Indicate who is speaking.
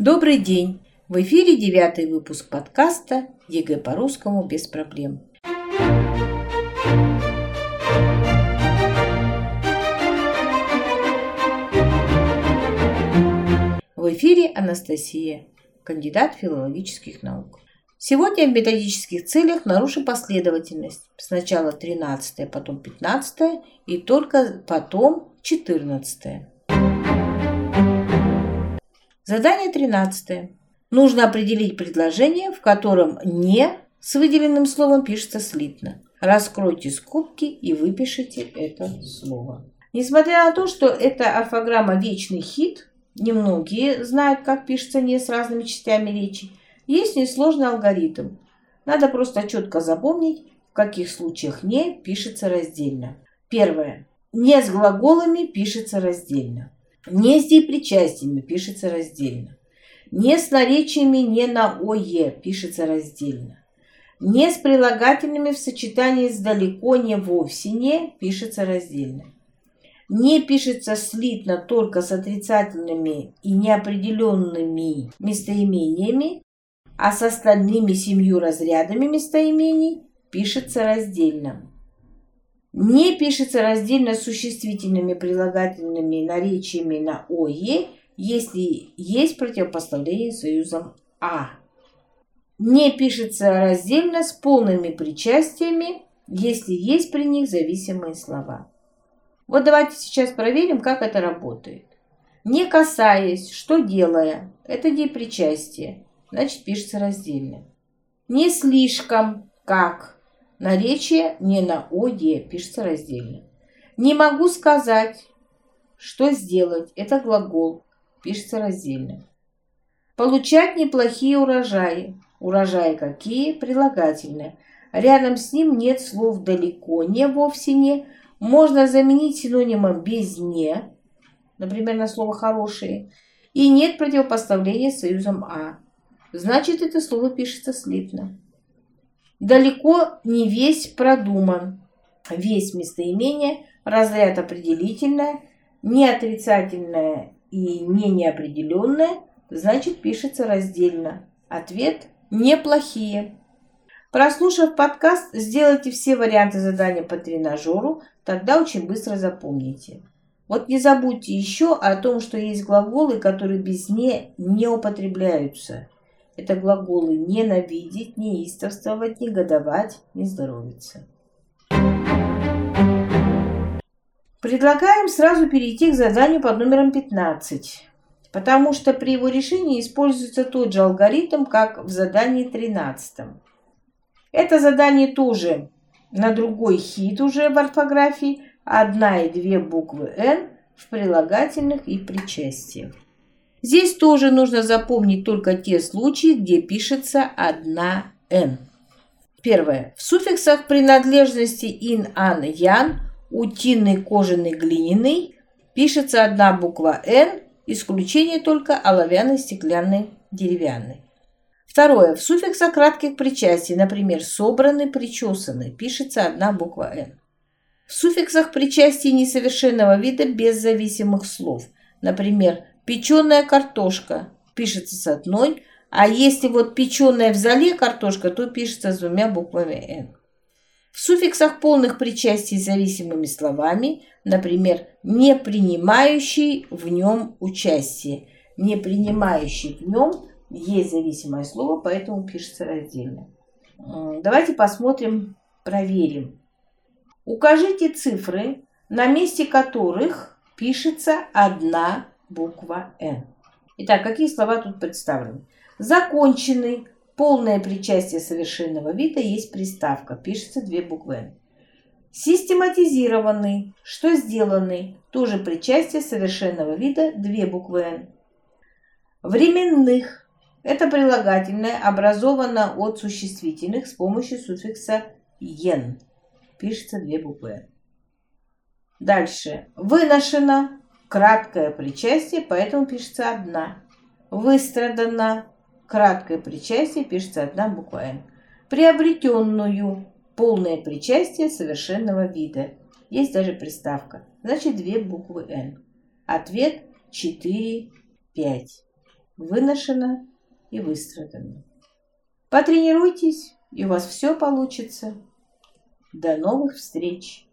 Speaker 1: Добрый день! В эфире девятый выпуск подкаста ЕГЭ по русскому без проблем. В эфире Анастасия, кандидат филологических наук. Сегодня в методических целях нарушим последовательность. Сначала 13, потом 15 и только потом 14. Задание 13. Нужно определить предложение, в котором «не» с выделенным словом пишется слитно. Раскройте скобки и выпишите это слово. Несмотря на то, что эта орфограмма вечный хит, немногие знают, как пишется «не» с разными частями речи, есть несложный алгоритм. Надо просто четко запомнить, в каких случаях «не» пишется раздельно. Первое. «Не» с глаголами пишется раздельно. «Не» с депричастиями пишется раздельно. «Не» с наречиями «не» на «ое» пишется раздельно. «Не» с прилагательными в сочетании с «далеко не вовсе не» пишется раздельно. «Не» пишется слитно только с отрицательными и неопределенными местоимениями а с остальными семью разрядами местоимений пишется раздельно. Не пишется раздельно существительными прилагательными наречиями на «ое», если есть противопоставление союзом «а». Не пишется раздельно с полными причастиями, если есть при них зависимые слова. Вот давайте сейчас проверим, как это работает. Не касаясь, что делая, это депричастие значит пишется раздельно. Не слишком как. Наречие не на оде пишется раздельно. Не могу сказать, что сделать. Это глагол, пишется раздельно. Получать неплохие урожаи. Урожаи какие? Прилагательные. Рядом с ним нет слов далеко, не, вовсе не. Можно заменить синонимом без не, например, на слово хорошие. И нет противопоставления союзом а значит это слово пишется слитно. Далеко не весь продуман. Весь местоимение, разряд определительное, не отрицательное и не неопределенное, значит пишется раздельно. Ответ – неплохие. Прослушав подкаст, сделайте все варианты задания по тренажеру, тогда очень быстро запомните. Вот не забудьте еще о том, что есть глаголы, которые без «не» не употребляются. Это глаголы ненавидеть, неистовствовать, негодовать, не здоровиться. Предлагаем сразу перейти к заданию под номером 15, потому что при его решении используется тот же алгоритм, как в задании 13. Это задание тоже на другой хит уже в орфографии, одна и две буквы «Н» в прилагательных и причастиях. Здесь тоже нужно запомнить только те случаи, где пишется одна «н». Первое. В суффиксах принадлежности ин, ан, ян, утиный, кожаный, глиняный пишется одна буква «н», исключение только оловянный, стеклянный, деревянный. Второе. В суффиксах кратких причастий, например, собранный, причесанный, пишется одна буква «н». В суффиксах причастий несовершенного вида без зависимых слов, например, печеная картошка пишется с одной, а если вот печеная в зале картошка, то пишется с двумя буквами «н». В суффиксах полных причастий зависимыми словами, например, не принимающий в нем участие. Не принимающий в нем есть зависимое слово, поэтому пишется раздельно. Давайте посмотрим, проверим. Укажите цифры, на месте которых пишется одна буква «Н». Итак, какие слова тут представлены? Законченный, полное причастие совершенного вида есть приставка, пишется две буквы «Н». Систематизированный, что сделанный, тоже причастие совершенного вида, две буквы «Н». Временных, это прилагательное образовано от существительных с помощью суффикса «ен», пишется две буквы «Н». Дальше. Выношено, краткое причастие, поэтому пишется одна. Выстрадано, краткое причастие, пишется одна буква «Н». Приобретенную, полное причастие совершенного вида. Есть даже приставка. Значит, две буквы «Н». Ответ 4, 5. выношено и выстрадано. Потренируйтесь, и у вас все получится. До новых встреч!